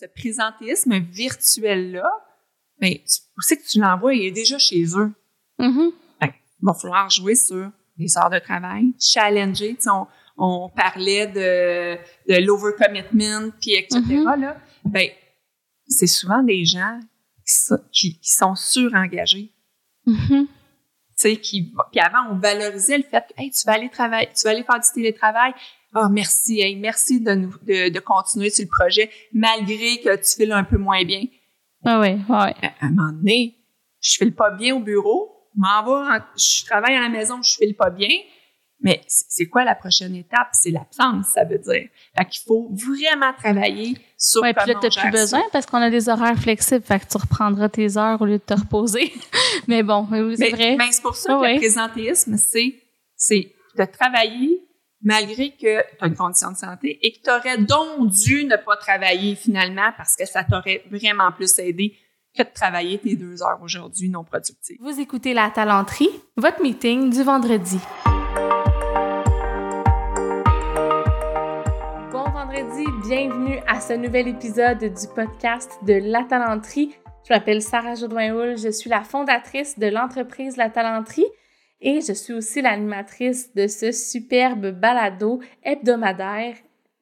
ce présentéisme virtuel-là, ben, où c'est que tu l'envoies? Il est déjà chez eux. Mhm. il va falloir jouer sur les heures de travail, challenger. On, on parlait de, de l'overcommitment, puis etc. Mhm. là. Ben, c'est souvent des gens qui, so- qui, qui sont surengagés. Mhm. Tu sais, qui, puis avant, on valorisait le fait que, hey, tu vas aller travailler, tu vas aller faire du télétravail. Ah, merci, hey, merci de nous, de, de continuer sur le projet, malgré que tu files un peu moins bien. Ah ouais, ouais. À à un moment donné, je file pas bien au bureau, m'en vais, en- je travaille à la maison, je file pas bien. Mais c'est quoi la prochaine étape? C'est l'absence, ça veut dire. Fait qu'il faut vraiment travailler sur Ouais, puis là, comment t'as plus besoin ça. parce qu'on a des horaires flexibles, fait que tu reprendras tes heures au lieu de te reposer. mais bon, oui, c'est vrai. mais c'est pour ça Ah que ouais. le présentéisme, c'est, c'est de travailler malgré que tu as une condition de santé et que tu aurais donc dû ne pas travailler finalement parce que ça t'aurait vraiment plus aidé que de travailler tes deux heures aujourd'hui non productives. Vous écoutez La Talenterie, votre meeting du vendredi. Bon vendredi, bienvenue à ce nouvel épisode du podcast de La Talenterie. Je m'appelle Sarah Jodoin-Houl, je suis la fondatrice de l'entreprise La Talenterie et je suis aussi l'animatrice de ce superbe balado hebdomadaire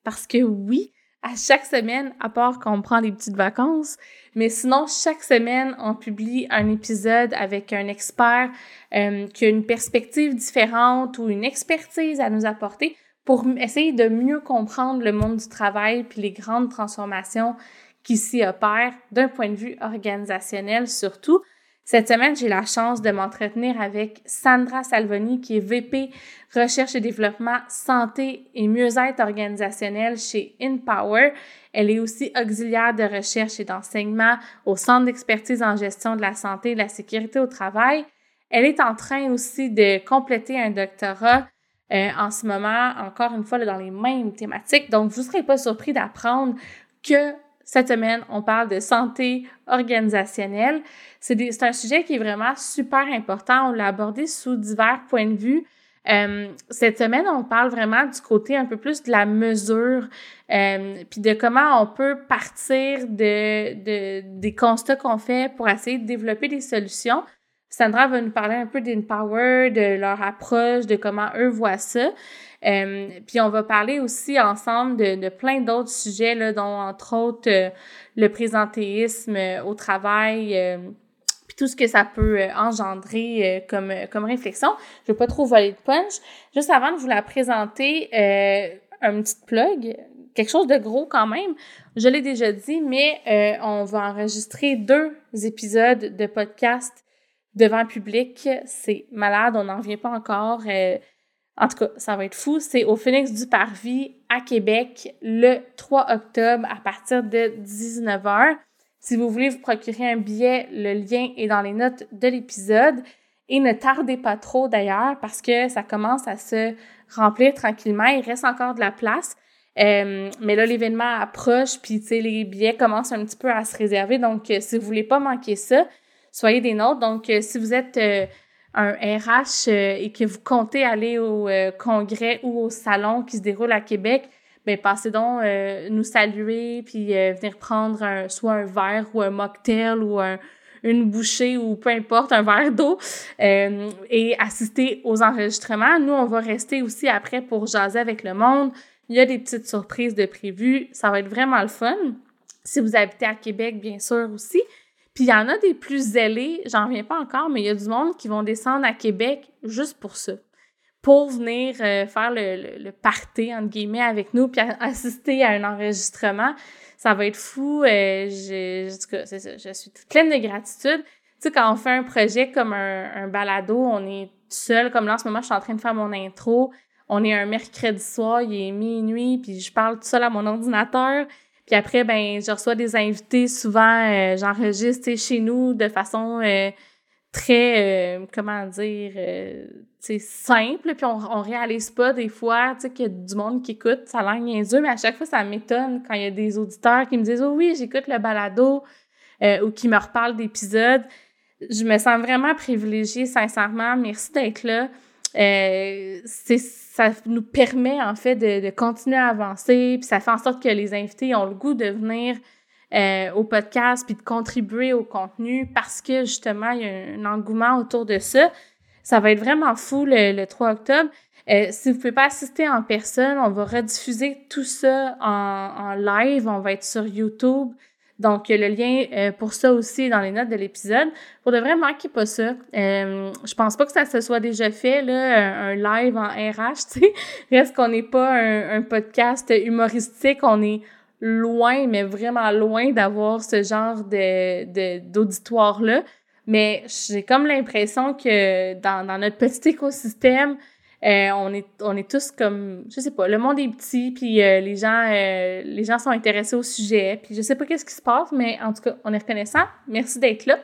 parce que oui, à chaque semaine, à part qu'on prend des petites vacances, mais sinon, chaque semaine, on publie un épisode avec un expert euh, qui a une perspective différente ou une expertise à nous apporter pour essayer de mieux comprendre le monde du travail puis les grandes transformations qui s'y opèrent d'un point de vue organisationnel surtout. Cette semaine, j'ai la chance de m'entretenir avec Sandra Salvoni, qui est VP Recherche et Développement Santé et Mieux-être organisationnel chez InPower. Elle est aussi auxiliaire de recherche et d'enseignement au Centre d'expertise en gestion de la santé et de la sécurité au travail. Elle est en train aussi de compléter un doctorat euh, en ce moment, encore une fois, dans les mêmes thématiques. Donc, vous ne serez pas surpris d'apprendre que cette semaine, on parle de santé organisationnelle. C'est un sujet qui est vraiment super important. On l'a abordé sous divers points de vue. Euh, cette semaine, on parle vraiment du côté un peu plus de la mesure, euh, puis de comment on peut partir de, de des constats qu'on fait pour essayer de développer des solutions. Sandra va nous parler un peu d'Inpower, de leur approche, de comment eux voient ça. Euh, puis on va parler aussi ensemble de, de plein d'autres sujets, là, dont entre autres euh, le présentéisme euh, au travail, euh, puis tout ce que ça peut engendrer comme, comme réflexion. Je vais pas trop voler de punch. Juste avant de vous la présenter, un petit plug, quelque chose de gros quand même. Je l'ai déjà dit, mais on va enregistrer deux épisodes de podcast devant le public. C'est malade, on n'en revient pas encore. Euh, en tout cas, ça va être fou. C'est au Phoenix du Parvis à Québec le 3 octobre à partir de 19h. Si vous voulez vous procurer un billet, le lien est dans les notes de l'épisode. Et ne tardez pas trop d'ailleurs parce que ça commence à se remplir tranquillement. Il reste encore de la place. Euh, mais là, l'événement approche, puis les billets commencent un petit peu à se réserver. Donc, euh, si vous voulez pas manquer ça, soyez des nôtres. Donc, euh, si vous êtes euh, un RH euh, et que vous comptez aller au congrès ou au salon qui se déroule à Québec, ben passez donc nous saluer puis venir prendre un, soit un verre ou un mocktail ou un, une bouchée ou peu importe, un verre d'eau et assister aux enregistrements. Nous, on va rester aussi après pour jaser avec le monde. Il y a des petites surprises de prévues. Ça va être vraiment le fun. Si vous habitez à Québec, bien sûr aussi. Puis il y en a des plus zélés, j'en reviens pas encore, mais il y a du monde qui vont descendre à Québec juste pour ça. Pour venir euh, faire le, le, party, entre guillemets, avec nous, puis assister à un enregistrement. Ça va être fou. Euh, je, ça, je suis toute pleine de gratitude. Tu sais, quand on fait un projet comme un, un balado, on est seul. Comme là, en ce moment, je suis en train de faire mon intro. On est un mercredi soir, il est minuit, puis je parle tout seul à mon ordinateur. Puis après, ben, je reçois des invités. Souvent, euh, j'enregistre chez nous de façon euh, très, euh, comment dire, euh, tu sais, simple. Puis on, on réalise pas des fois, qu'il y a du monde qui écoute. Ça a l'air niaiseux, mais à chaque fois, ça m'étonne quand il y a des auditeurs qui me disent « Oh oui, j'écoute le balado euh, ou qui me reparlent d'épisodes. » Je me sens vraiment privilégiée, sincèrement. Merci d'être là. Euh, ça nous permet en fait de, de continuer à avancer puis ça fait en sorte que les invités ont le goût de venir euh, au podcast puis de contribuer au contenu parce que justement, il y a un engouement autour de ça. Ça va être vraiment fou le, le 3 octobre. Euh, si vous pouvez pas assister en personne, on va rediffuser tout ça en, en live. On va être sur YouTube. Donc, le lien euh, pour ça aussi est dans les notes de l'épisode. Pour de vrai, manquez pas ça. Euh, je pense pas que ça se soit déjà fait, là, un, live en RH, tu sais. Reste qu'on n'est pas un, podcast humoristique, on est loin, mais vraiment loin d'avoir ce genre d'auditoire-là. Mais j'ai comme l'impression que dans notre petit écosystème, euh, on est on est tous comme je sais pas le monde est petit puis euh, les gens euh, les gens sont intéressés au sujet puis je sais pas qu'est-ce qui se passe mais en tout cas on est reconnaissant merci d'être là.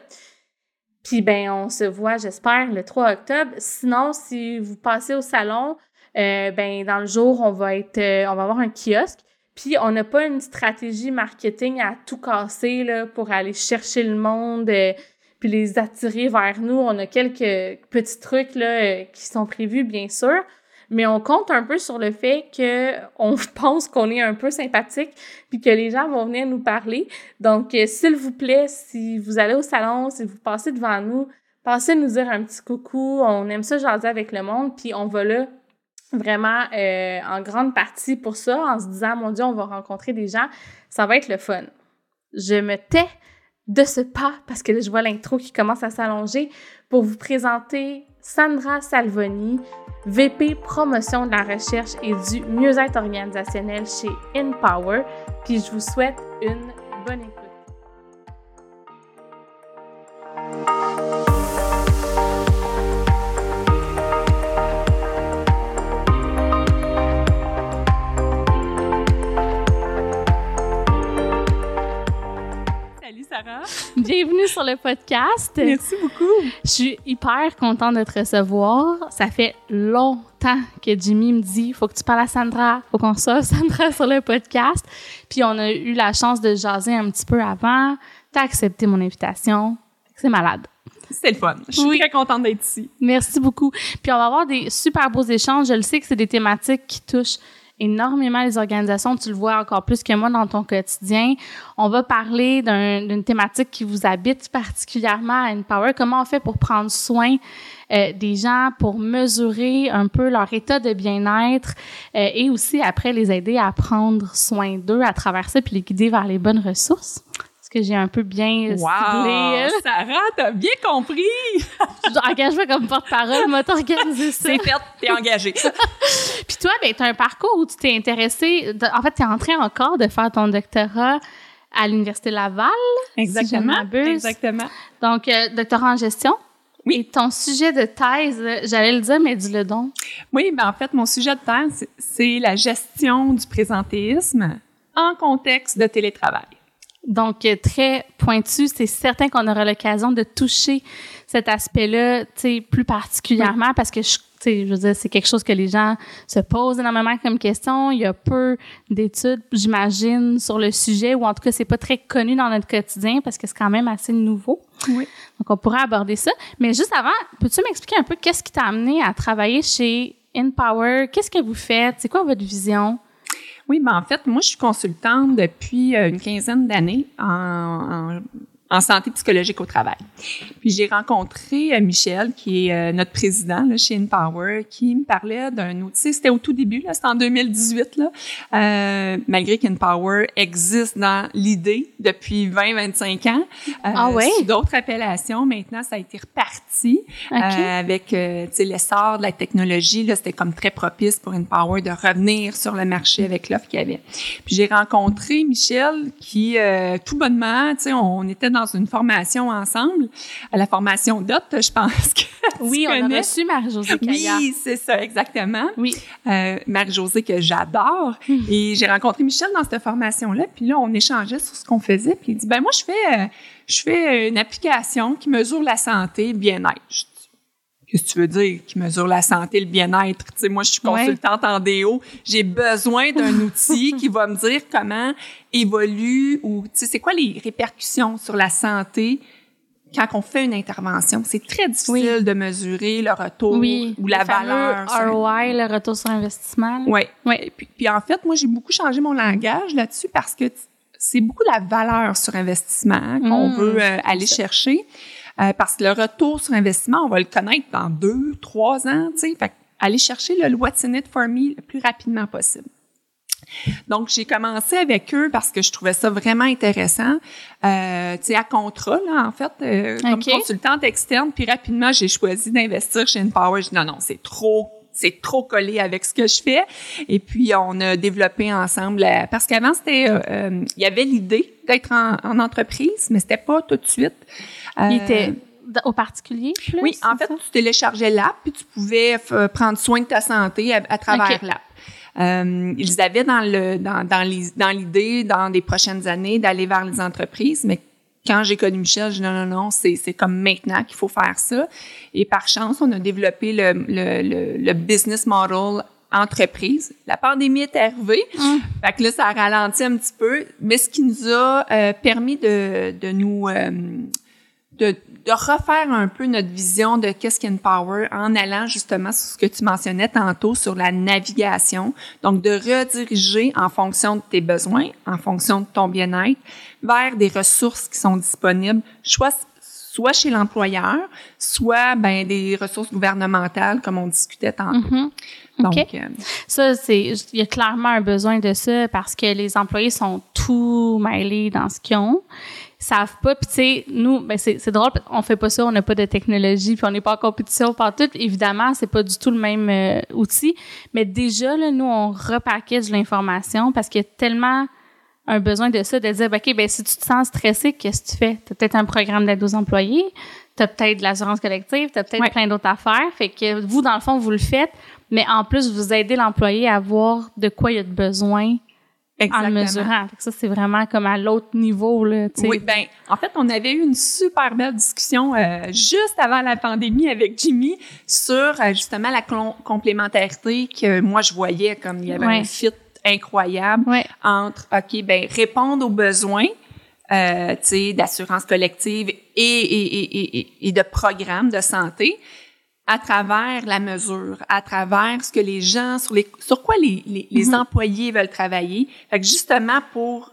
Puis ben on se voit j'espère le 3 octobre. Sinon si vous passez au salon ben dans le jour on va être on va avoir un kiosque. Puis on n'a pas une stratégie marketing à tout casser là pour aller chercher le monde puis les attirer vers nous. On a quelques petits trucs là, euh, qui sont prévus, bien sûr, mais on compte un peu sur le fait que on pense qu'on est un peu sympathique puis que les gens vont venir nous parler. Donc, euh, s'il vous plaît, si vous allez au salon, si vous passez devant nous, passez nous dire un petit coucou. On aime ça jaser avec le monde, puis on va là vraiment euh, en grande partie pour ça, en se disant, mon Dieu, on va rencontrer des gens. Ça va être le fun. Je me tais de ce pas, parce que je vois l'intro qui commence à s'allonger, pour vous présenter Sandra Salvoni, VP promotion de la recherche et du mieux-être organisationnel chez InPower. Puis je vous souhaite une bonne écoute. Bienvenue sur le podcast. Merci beaucoup. Je suis hyper contente de te recevoir. Ça fait longtemps que Jimmy me dit faut que tu parles à Sandra, faut qu'on sorte Sandra sur le podcast. Puis on a eu la chance de jaser un petit peu avant. Tu as accepté mon invitation. C'est malade. C'est le fun. Je suis très contente d'être ici. Merci beaucoup. Puis on va avoir des super beaux échanges. Je le sais que c'est des thématiques qui touchent énormément les organisations. Tu le vois encore plus que moi dans ton quotidien. On va parler d'une thématique qui vous habite particulièrement à Empower. Comment on fait pour prendre soin euh, des gens, pour mesurer un peu leur état de bien-être euh, et aussi après les aider à prendre soin d'eux à travers ça puis les guider vers les bonnes ressources? Que j'ai un peu bien wow, ciblé. Sarah, t'as bien compris! Engage-moi comme porte-parole, m'a organisé ça. C'est fait, t'es engagée. Puis toi, ben, t'as un parcours où tu t'es intéressé, en fait, t'es en train encore de faire ton doctorat à l'Université Laval. Exactement. exactement. Donc, euh, doctorat en gestion. Oui. Et ton sujet de thèse, j'allais le dire, mais dis-le donc. Oui, ben en fait, mon sujet de thèse, c'est la gestion du présentéisme en contexte de télétravail. Donc, euh, très pointu, c'est certain qu'on aura l'occasion de toucher cet aspect-là, tu sais, plus particulièrement parce que je, je veux dire, c'est quelque chose que les gens se posent énormément comme question. Il y a peu d'études, j'imagine, sur le sujet, ou en tout cas, c'est pas très connu dans notre quotidien parce que c'est quand même assez nouveau. Oui. Donc, on pourrait aborder ça. Mais juste avant, peux-tu m'expliquer un peu qu'est-ce qui t'a amené à travailler chez InPower? Qu'est-ce que vous faites? C'est quoi votre vision? Oui, ben en fait, moi, je suis consultante depuis euh, une quinzaine d'années en, en santé psychologique au travail. Puis j'ai rencontré euh, Michel, qui est euh, notre président là, chez InPower, qui me parlait d'un outil. C'était au tout début, là, c'était en 2018, là, euh, malgré qu'InPower existe dans l'idée depuis 20-25 ans. Euh, ah ouais? Sous d'autres appellations. Maintenant, ça a été reparti avec l'essor de la technologie. Là, c'était comme très propice pour InPower de revenir sur le marché avec l'offre qu'il y avait. Puis j'ai rencontré Michel qui, tout bonnement, tu sais, on était dans une formation ensemble, à la formation DOT, je pense que Oui, on a reçu Marie-Josée Oui, c'est ça, exactement. Oui. Euh, Marie-Josée que j'adore. Hmm. Et j'ai rencontré Michel dans cette formation-là, puis là, on échangeait sur ce qu'on faisait, puis il dit, ben moi, je fais, euh, je fais une application qui mesure la santé, le bien-être. Qu'est-ce que tu veux dire qui mesure la santé, le bien-être? Tu sais, moi, je suis consultante en déo. J'ai besoin d'un outil qui va me dire comment évolue ou, tu sais, c'est quoi les répercussions sur la santé quand on fait une intervention? C'est très difficile de mesurer le retour ou la valeur. ROI, le retour sur investissement. Oui. Ouais. Puis, puis, en fait, moi, j'ai beaucoup changé mon langage là-dessus parce que c'est beaucoup la valeur sur investissement hein, qu'on Mm, veut euh, aller chercher. Euh, parce que le retour sur investissement, on va le connaître dans deux, trois ans, tu sais. Fait aller chercher le what's in it for me le plus rapidement possible. Donc, j'ai commencé avec eux parce que je trouvais ça vraiment intéressant. Euh, tu sais, à contrat, là, en fait, euh, comme consultante externe. Puis rapidement, j'ai choisi d'investir chez Empower. Je dis non, non, c'est trop c'est trop collé avec ce que je fais. Et puis, on a développé ensemble, la- parce qu'avant, c'était, euh, euh, il y avait l'idée d'être en, en entreprise, mais c'était pas tout de suite. Il Euh, était au particulier, plus? oui, en fait, ça? tu téléchargeais l'app puis tu pouvais f- prendre soin de ta santé à, à travers l'app. Euh, ils avaient dans le dans dans les- dans l'idée dans les prochaines années d'aller vers les entreprises, mais quand j'ai connu Michel, je dis non non non, c'est comme maintenant qu'il faut faire ça. Et par chance, on a développé le le, le, le business model entreprise. La pandémie est arrivée, Hum. fait que là ça a ralenti un petit peu, mais ce qui nous a euh, permis de de nous euh, de, de refaire un peu notre vision de qu'est-ce qu'une power en allant justement sur ce que tu mentionnais tantôt sur la navigation. Donc, de rediriger en fonction de tes besoins, en fonction de ton bien-être, vers des ressources qui sont disponibles, soit, soit chez l'employeur, soit ben, des ressources gouvernementales, comme on discutait tantôt. Mhm. Donc, OK. euh, Ça, c'est, il y a clairement un besoin de ça parce que les employés sont tout mêlés dans ce qu'ils ont. Savent pas, puis tu sais, nous, ben c'est, drôle, on fait pas ça, on n'a pas de technologie, puis on n'est pas en compétition partout. Évidemment, c'est pas du tout le même euh, outil, mais déjà, là, nous, on repackage l'information parce qu'il y a tellement un besoin de ça, de dire, ben, OK, ben, si tu te sens stressé, qu'est-ce que tu fais? Tu as peut-être un programme d'aide aux employés, tu as peut-être de l'assurance collective, tu as peut-être Ouais. plein d'autres affaires. Fait que vous, dans le fond, vous le faites, mais en plus, vous aidez l'employé à voir de quoi il a de besoin exactement. le mesurant. Ça, c'est vraiment comme à l'autre niveau, là. Oui, ben, en fait, on avait eu une super belle discussion euh, juste avant la pandémie avec Jimmy sur euh, justement la complémentarité que moi je voyais comme il y avait Ouais. un fit incroyable Ouais. entre ok ben répondre aux besoins euh, tu sais d'assurance collective et, et, et, et, et de programmes de santé à travers la mesure, à travers ce que les gens, sur, les, sur quoi les, les, les Mhm. employés veulent travailler. Fait que justement, pour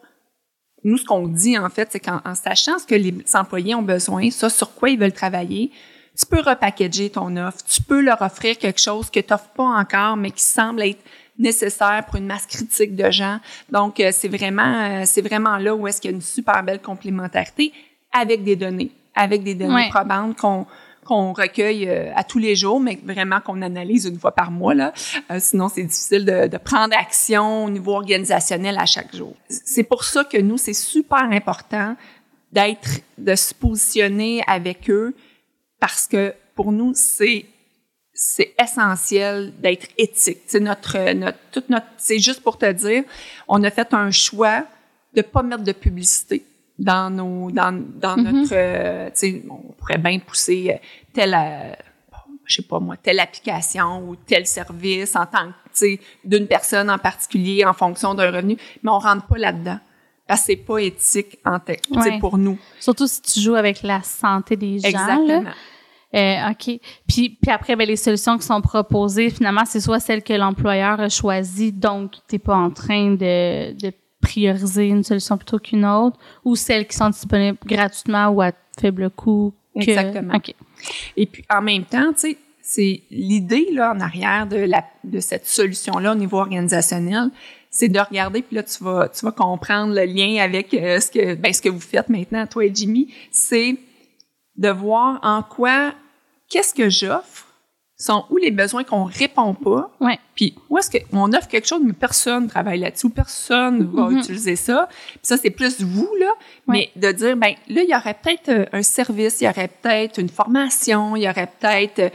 nous, ce qu'on dit, en fait, c'est qu'en en sachant ce que les employés ont besoin, ça, sur quoi ils veulent travailler, tu peux repackager ton offre, tu peux leur offrir quelque chose que tu n'offres pas encore, mais qui semble être nécessaire pour une masse critique de gens. Donc, euh, c'est vraiment, euh, c'est vraiment là où est-ce qu'il y a une super belle complémentarité avec des données, avec des données Ouais. probantes qu'on qu'on recueille euh, à tous les jours, mais vraiment qu'on analyse une fois par mois. Euh, sinon, c'est difficile de, de prendre action au niveau organisationnel à chaque jour. C'est pour ça que nous, c'est super important d'être, de se positionner avec eux parce que pour nous, c'est c'est essentiel d'être éthique. C'est notre, notre, toute notre, c'est juste pour te dire, on a fait un choix de pas mettre de publicité dans nos, dans, dans Mhm. notre, euh, tu sais, on pourrait bien pousser euh, telle, euh, je sais pas moi, telle application ou tel service en tant que, tu sais, d'une personne en particulier en fonction d'un revenu, mais on rentre pas là-dedans. Parce que c'est pas éthique en tête, tu sais, Ouais. pour nous. Surtout si tu joues avec la santé des gens, là. Exactement. Euh, OK. Puis, puis après, ben, les solutions qui sont proposées, finalement, c'est soit celles que l'employeur a choisies, donc tu n'es pas en train de, de prioriser une solution plutôt qu'une autre, ou celles qui sont disponibles gratuitement ou à faible coût. que- Exactement. OK. Et puis en même temps, tu sais, c'est l'idée là en arrière de la de cette solution là au niveau organisationnel, c'est de regarder puis là tu vas tu vas comprendre le lien avec euh, ce que ben ce que vous faites maintenant toi et Jimmy, c'est de voir en quoi qu'est-ce que j'offre sont où les besoins qu'on répond pas, Ouais. puis où est-ce qu'on offre quelque chose mais personne travaille là-dessus, personne va Mhm. utiliser ça. Puis ça c'est plus vous là, mais de dire ben là il y aurait peut-être euh, un service, il y aurait peut-être une formation, il y aurait peut-être euh,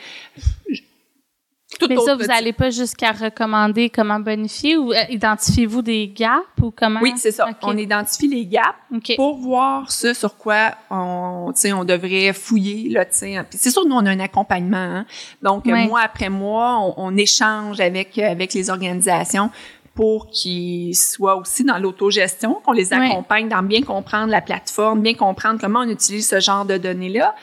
tout Mais ça, vous n'allez pas jusqu'à recommander comment bonifier ou euh, identifiez-vous des gaps ou comment? Oui, c'est ça. On identifie les gaps OK. pour voir ce sur quoi on, tu sais, on devrait fouiller là, tu sais. Puis c'est sûr, nous on a un accompagnement, hein. donc mois après mois, on, on échange avec avec les organisations pour qu'ils soient aussi dans l'autogestion, qu'on les accompagne dans bien comprendre la plateforme, bien comprendre comment on utilise ce genre de données là.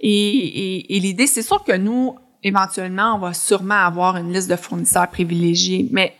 Et, et, et l'idée, c'est sûr que nous, éventuellement, on va sûrement avoir une liste de fournisseurs privilégiés, mais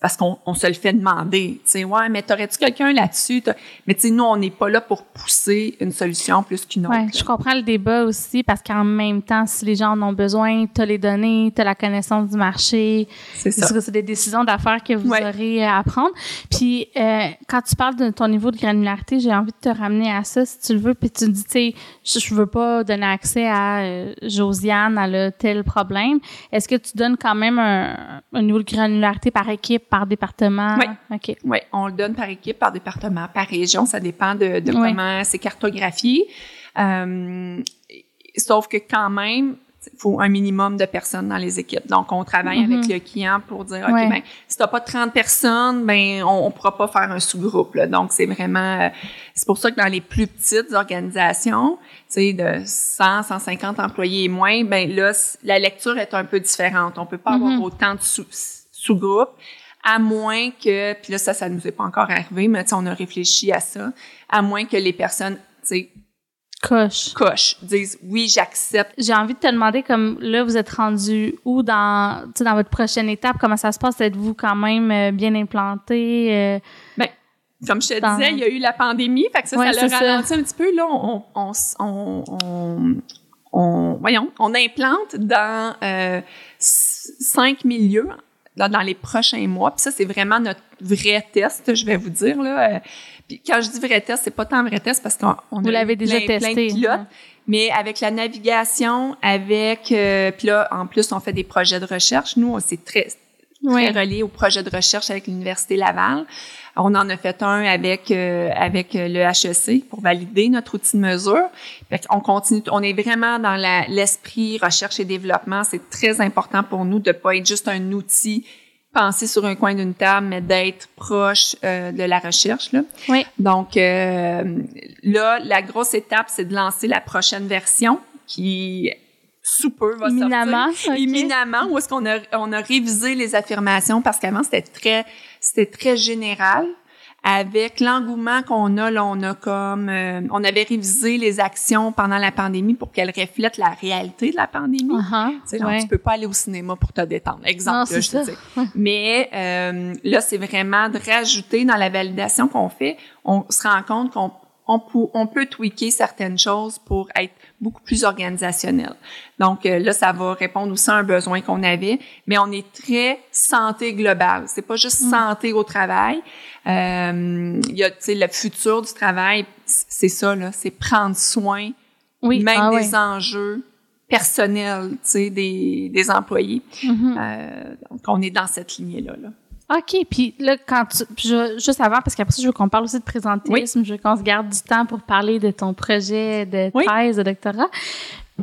parce qu'on on se le fait demander. Tu sais, ouais, mais t'aurais-tu quelqu'un là-dessus? T'as- Mais tu sais, nous, on n'est pas là pour pousser une solution plus qu'une autre. Ouais, je comprends le débat aussi parce qu'en même temps, si les gens en ont besoin, tu as les données, tu as la connaissance du marché. C'est ça. C'est c'est des décisions d'affaires que vous Ouais. aurez à prendre? Puis, euh, quand tu parles de ton niveau de granularité, j'ai envie de te ramener à ça, si tu le veux. Puis tu dis, tu sais, je, je veux pas donner accès à euh, Josiane, elle a tel problème. Est-ce que tu donnes quand même un, un niveau de granularité par équipe, par département? Ouais. OK. Oui, on le donne par équipe, par département, par région. Ça dépend de, de comment c'est cartographié. Euh, sauf que quand même, il faut un minimum de personnes dans les équipes. Donc, on travaille Mhm. avec le client pour dire, OK, Ouais. ben, si t'as pas 30 personnes, ben, on, on pourra pas faire un sous-groupe. Donc, c'est vraiment, euh, c'est pour ça que dans les plus petites organisations, tu sais, de 100, 150 employés et moins, ben là, la lecture est un peu différente. On peut pas Mhm. avoir autant de sous- sous-groupes, à moins que, puis là, ça, ça nous est pas encore arrivé, mais tu sais, on a réfléchi à ça, à moins que les personnes, tu sais, Coche. cochent, disent, oui, j'accepte. J'ai envie de te demander, comme là, vous êtes rendu où dans, tu sais, dans votre prochaine étape? Comment ça se passe? Êtes-vous quand même euh, bien implanté? euh? Comme je te Dans- disais, il y a eu la pandémie, fait que ça, Ouais, ça l'a ça. ralenti un petit peu. Là, on, on, on, on, on- voyons, on implante dans euh, cinq milieux dans, dans les prochains mois. Puis ça, c'est vraiment notre vrai test, je vais vous dire. Là. Euh, Puis quand je dis vrai test, c'est pas tant vrai test parce qu'on on Vous a l'avez déjà plein, plein testé, de pilotes. hein. Mais avec la navigation, avec euh, puis là, en plus, on fait des projets de recherche. Nous, on- c'est très Ouais. très relié au projet de recherche avec l'Université Laval. On en a fait un avec euh, avec euh, le HEC pour valider notre outil de mesure. Fait on continue, on est vraiment dans l'esprit recherche et développement. C'est très important pour nous de pas être juste un outil pensé sur un coin d'une table, mais d'être proche euh, de la recherche. Là. Oui. Donc euh, là, la grosse étape, c'est de lancer la prochaine version qui sous peu va sortir Éminemment. ok. éminemment où est-ce qu'on a on a révisé les affirmations parce qu'avant c'était très c'était très général avec l'engouement qu'on a là on a comme euh, on avait révisé les actions pendant la pandémie pour qu'elles reflètent la réalité de la pandémie tu sais, genre, Ouais. tu peux pas aller au cinéma pour te détendre. Exemple, Non, là, c'est je ça. dis. Mais euh, là, c'est vraiment de rajouter dans la validation qu'on fait, on se rend compte qu'on on, on peut tweaker certaines choses pour être beaucoup plus organisationnel. Donc euh, là, ça va répondre aussi à un besoin qu'on avait, mais on est très santé globale. C'est pas juste Mm. santé au travail. Euh, Il y a, tu sais, le futur du travail, c'est ça là, c'est prendre soin Oui. même ah, des enjeux personnels, tu sais, des, des employés. Mhm. Euh, donc, on est dans cette lignée-là. Là. OK. Puis là, quand tu. je- juste avant, parce qu'après ça, je veux qu'on parle aussi de présentéisme. Je veux qu'on se garde du temps pour parler de ton projet de Oui. thèse, de doctorat.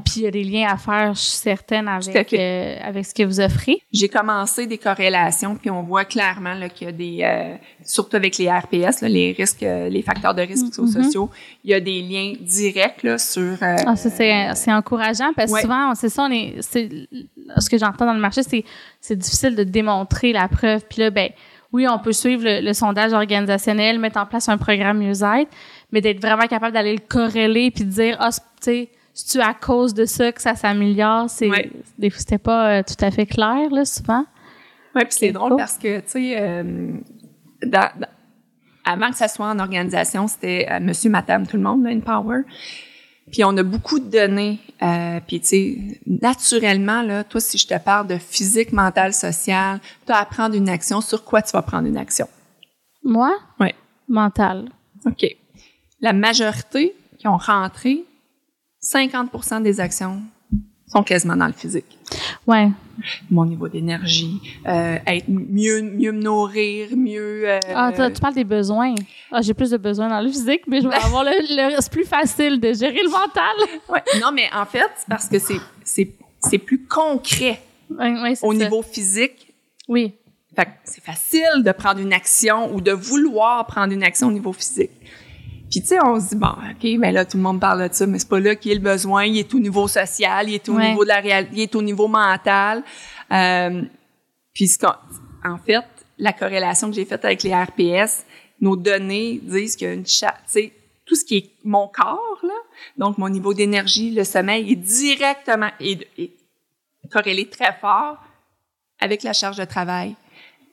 Puis il y a des liens à faire, je suis certaine, avec, euh, avec ce que vous offrez. J'ai commencé des corrélations, puis on voit clairement là, qu'il y a des, euh, surtout avec les RPS, là, les risques, euh, les facteurs de risque psychosociaux, il y a des liens directs là, sur... euh, Mm-hmm. Ah, ça, c'est, c'est encourageant parce que Ouais. souvent, c'est ça, on est, ce que j'entends dans le marché, c'est, c'est difficile de démontrer la preuve. Puis là, ben, oui, on peut suivre le, le sondage organisationnel, mettre en place un programme mieux-être, mais d'être vraiment capable d'aller le corréler puis de dire, ah, tu sais, c'est-tu à cause de ça que ça s'améliore? C'est, Ouais. des fois, c'était pas euh, tout à fait clair, là, souvent. Ouais, puis c'est drôle cool. parce que, tu sais, euh, dans- dans- avant que ça soit en organisation, c'était euh, monsieur, madame, tout le monde, là, Empower. Puis on a beaucoup de données. Euh, puis, tu sais, naturellement, là, toi, si je te parle de physique, mentale, sociale, tu à prendre une action. Sur quoi tu vas prendre une action? Moi? Ouais. Mental. OK. La majorité qui ont rentré, 50% des actions sont quasiment dans le physique. Ouais. Mon niveau d'énergie, euh, être mieux, mieux me nourrir, mieux... euh, Ah, tu parles des besoins. Ah, j'ai plus de besoins dans le physique, mais je vais avoir le, le- c'est plus facile de gérer le mental. Ouais. Non, mais en fait, c'est parce que c'est, c'est, c'est plus concret Ouais, ouais, c'est au ça. niveau physique. Oui. Fait c'est facile de prendre une action ou de vouloir prendre une action au niveau physique. Puis tu sais, on se dit bon, ok, mais là tout le monde parle de ça, mais c'est pas là qu'il y a le besoin. Il est au niveau social, il est au Ouais. niveau de la réalité, il est au niveau mental. Euh, puis ce qu'on- en fait, la corrélation que j'ai faite avec les RPS, nos données disent qu'il y a une tu sais, tout ce qui est mon corps là, donc mon niveau d'énergie, le sommeil est directement est, est corrélé très fort avec la charge de travail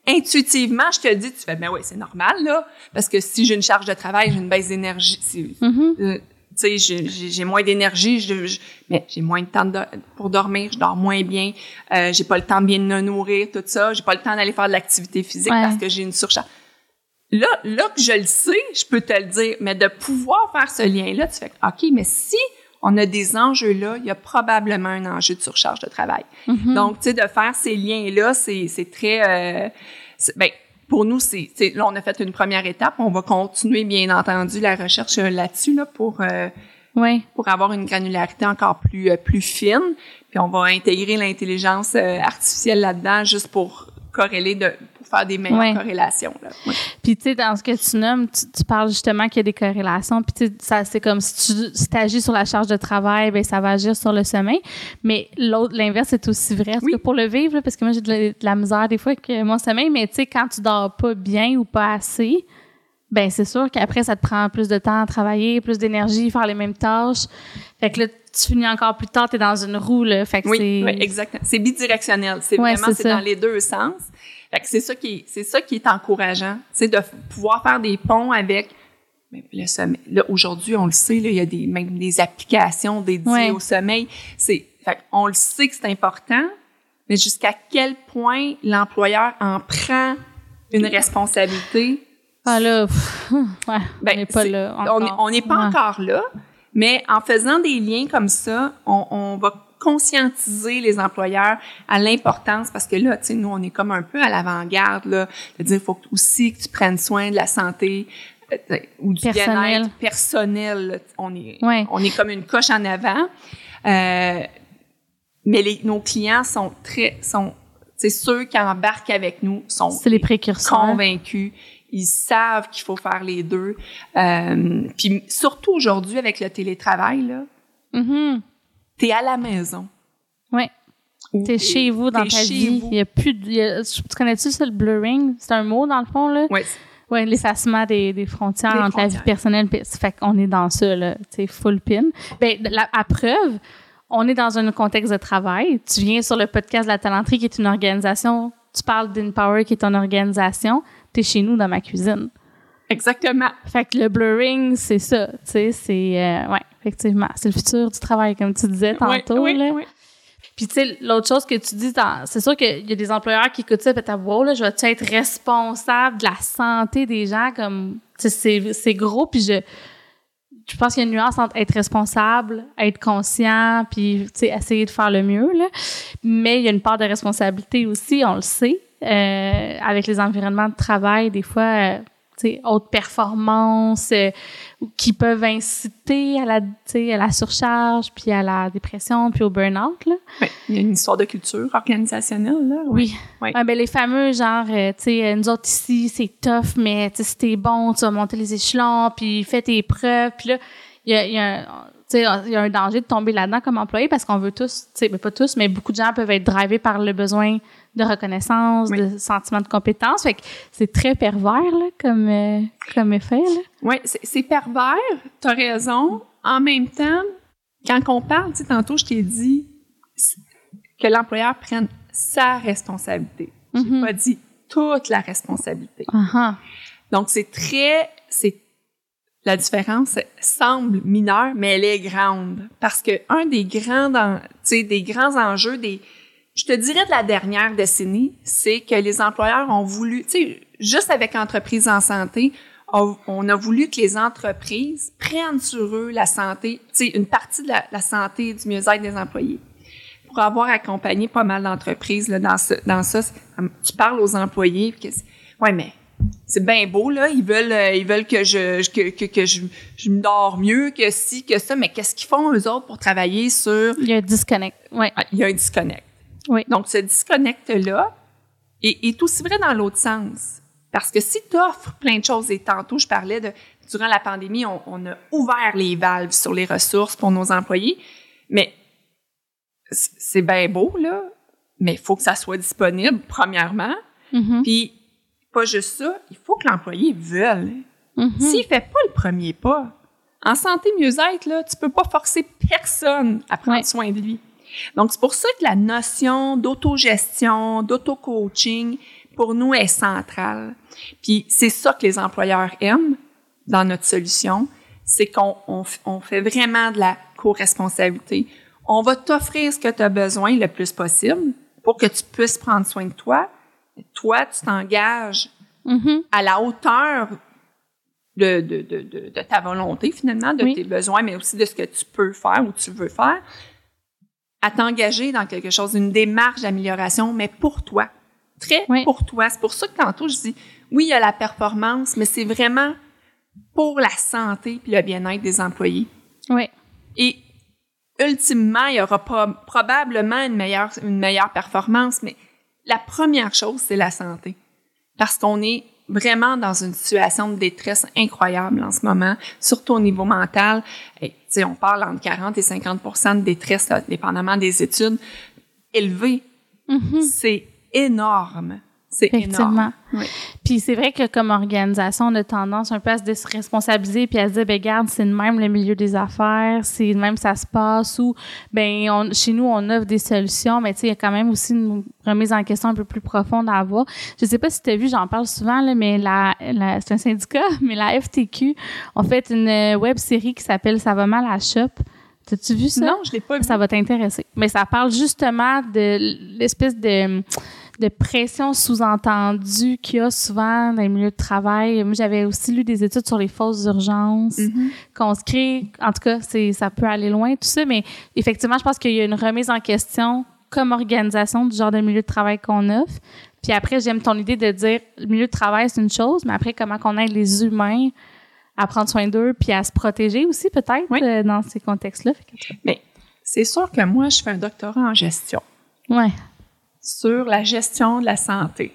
intuitivement, je te dis, tu fais, ben oui, c'est normal, là, parce que si j'ai une charge de travail, j'ai une baisse d'énergie. Mhm. euh, tu sais, j'ai- moins d'énergie, je- je- mais j'ai moins de temps de- pour dormir, je dors moins bien, euh, j'ai pas le temps de bien me nourrir, tout ça, j'ai pas le temps d'aller faire de l'activité physique Ouais. parce que j'ai une surcharge. Là, là que je le sais, je peux te le dire, mais de pouvoir faire ce lien-là, tu fais, OK, mais si on a des enjeux là, il y a probablement un enjeu de surcharge de travail. Mhm. Donc, tu sais, de faire ces liens-là, c'est c'est très... Euh, ben, pour nous, c'est là, on a fait une première étape. On va continuer, bien entendu, la recherche euh, là-dessus là, pour, euh, pour avoir une granularité encore plus, euh, plus fine. Puis on va intégrer l'intelligence euh, artificielle là-dedans juste pour corréler, de, pour faire des meilleures Ouais. corrélations. Là. Ouais. Puis, tu sais, dans ce que tu nommes, tu, tu parles justement qu'il y a des corrélations. Puis, tu sais, ça, c'est comme si tu si agis sur la charge de travail, ben ça va agir sur le sommeil. Mais l'autre, l'inverse est aussi vrai. Parce Oui. que pour le vivre, là, parce que moi, j'ai de la, de la misère des fois avec mon sommeil, mais tu sais, quand tu dors pas bien ou pas assez, ben c'est sûr qu'après, ça te prend plus de temps à travailler, plus d'énergie, faire les mêmes tâches. Fait que là, tu finis encore plus tard, t'es dans une roue, là. Fait que Oui, exactement. C'est bidirectionnel. C'est Ouais, vraiment, c'est dans les deux sens. Fait que c'est ça qui est, c'est ça qui est encourageant. C'est de pouvoir faire des ponts avec mais le sommeil. Là, aujourd'hui, on le sait, là, il y a des, même des applications dédiées Ouais. au sommeil. C'est, fait on le sait que c'est important, mais jusqu'à quel point l'employeur en prend une responsabilité, Ah là, pff, ouais, Ben, on n'est pas c'est- là on encore. n'est on n'est pas Ouais. encore là, mais en faisant des liens comme ça, on, on va conscientiser les employeurs à l'importance parce que là, tu sais, nous, on est comme un peu à l'avant-garde, là, de dire, il faut aussi que tu prennes soin de la santé euh, ou du Personnel. bien-être personnel. là. On est, Ouais. on est comme une coche en avant. Euh, mais les, nos clients sont très, sont, c'est ceux qui embarquent avec nous sont C'est les précurseurs. convaincus. Ils savent qu'il faut faire les deux. Euh, puis surtout aujourd'hui avec le télétravail, là, Mhm. t'es à la maison. Ouais. Ou T'es chez vous dans ta vie. vous. Il y a plus de, il y a- tu connais-tu ça, le blurring? C'est un mot, dans le fond, là? Ouais, Ouais, l'effacement des, des frontières Des entre la vie frontières. personnelle fait qu'on est dans ça, là, tu full pin. Ben, la, à preuve, on est dans un contexte de travail. Tu viens sur le podcast de la Talenterie, qui est une organisation. Tu parles d'Inpower, qui est une organisation. T'es chez nous dans ma cuisine. exactement. Fait que le blurring, c'est ça, tu sais, c'est, euh, ouais, effectivement, c'est le futur du travail, comme tu disais tantôt, Ouais, ouais, là. ouais. Puis, tu sais, l'autre chose que tu dis, dans- c'est sûr qu'il y a des employeurs qui écoutent ça t'as wow, là, je vais-tu être responsable de la santé des gens comme, tu sais, c'est, c'est gros, puis je, je pense qu'il y a une nuance entre être responsable, être conscient, puis, tu sais, essayer de faire le mieux, là. Mais il y a une part de responsabilité aussi, on le sait, euh, avec les environnements de travail, des fois, euh, tu sais, haute performance, euh, qui peuvent inciter à la, tu sais, à la surcharge, puis à la dépression, puis au burn-out, là. Ouais, Il y a une histoire de culture organisationnelle, là. Oui. Oui. Ah, ben, les fameux, genre, euh, tu sais, euh, nous autres ici, c'est tough, mais tu sais, si t'es bon, tu vas monter les échelons, puis fais tes preuves. Puis là, il y a, y a un- il y a un danger de tomber là-dedans comme employé parce qu'on veut tous, tu ben, pas tous, mais beaucoup de gens peuvent être drivés par le besoin de reconnaissance, Oui. de sentiment de compétence. Fait que c'est très pervers, là, comme, euh, comme effet. Oui, c'est pervers, t'as raison. En même temps, quand on parle, tu tantôt, je t'ai dit que l'employeur prenne sa responsabilité. J'ai Mhm. pas dit toute la responsabilité. Ah. Donc, c'est très, c'est, la différence semble mineure, mais elle est grande. Parce que un des grands, des grands enjeux des, je te dirais de la dernière décennie, c'est que les employeurs ont voulu, tu sais, juste avec Entreprises en santé, on, a voulu que les entreprises prennent sur eux la santé, tu sais, une partie de la, santé et du mieux-être des employés. Pour avoir accompagné pas mal d'entreprises dans, ce, dans ça, tu parles aux employés, puis ouais, mais c'est bien beau là, ils veulent, euh, ils veulent que je, que, que, que je, je me dors mieux, que ci, que ça, mais qu'est-ce qu'ils font eux autres pour travailler sur Il y a un disconnect. Ouais. ah, il y a un disconnect. Oui. Donc, ce disconnect-là est, est aussi vrai dans l'autre sens. Parce que si tu offres plein de choses, et tantôt, je parlais de, durant la pandémie, on, on a ouvert les valves sur les ressources pour nos employés, mais c'est bien beau, là, mais il faut que ça soit disponible, premièrement. Mhm. Puis, pas juste ça, il faut que l'employé veuille. Mhm. S'il fait pas le premier pas, en santé mieux-être, là, tu peux pas forcer personne à prendre Ouais. soin de lui. Donc, c'est pour ça que la notion d'autogestion, d'auto-coaching, pour nous, est centrale. Puis c'est ça que les employeurs aiment dans notre solution, c'est qu'on on, fait vraiment de la co-responsabilité. On va t'offrir ce que tu as besoin le plus possible pour que tu puisses prendre soin de toi. Toi, tu t'engages Mm-hmm. à la hauteur de, de, de, de, ta volonté, finalement, de Oui. tes besoins, mais aussi de ce que tu peux faire ou tu veux faire, à t'engager dans quelque chose, une démarche d'amélioration, mais pour toi. Très Oui. pour toi. C'est pour ça que tantôt, je dis, oui, il y a la performance, mais c'est vraiment pour la santé puis le bien-être des employés. Oui. Et ultimement, il y aura pro- probablement une meilleure, une meilleure performance, mais la première chose, c'est la santé. Parce qu'on est vraiment dans une situation de détresse incroyable en ce moment, surtout au niveau mental. Et, on parle entre 40 et 50% de détresse, là, dépendamment des études, élevée. Mhm. C'est énorme. C'est Effectivement. Oui. Puis c'est vrai que comme organisation, on a tendance un peu à se déresponsabiliser puis à se dire, ben garde, c'est de même le milieu des affaires, c'est de même ça se passe ou ben on, chez nous on offre des solutions, mais tu sais il y a quand même aussi une remise en question un peu plus profonde à avoir. Je sais pas si tu as vu, j'en parle souvent là, mais la, la c'est un syndicat, mais la FTQ ont fait une euh, web série qui s'appelle Ça va mal à la shop. T'as-tu vu ça? Non, je l'ai pas vu. ça va t'intéresser. Mais ça parle justement de l'espèce de, de pression sous-entendue qu'il y a souvent dans les milieux de travail. Moi, j'avais aussi lu des études sur les fausses urgences qu'on se crée. En tout cas, c'est, ça peut aller loin, tout ça. Mais effectivement, je pense qu'il y a une remise en question comme organisation du genre de milieu de travail qu'on offre. Puis après, j'aime ton idée de dire le milieu de travail, c'est une chose, mais après, comment qu'on aide les humains à prendre soin d'eux puis à se protéger aussi, peut-être, Oui. euh, dans ces contextes-là? Mais c'est sûr que moi, je fais un doctorat en gestion. Ouais. Sur la gestion de la santé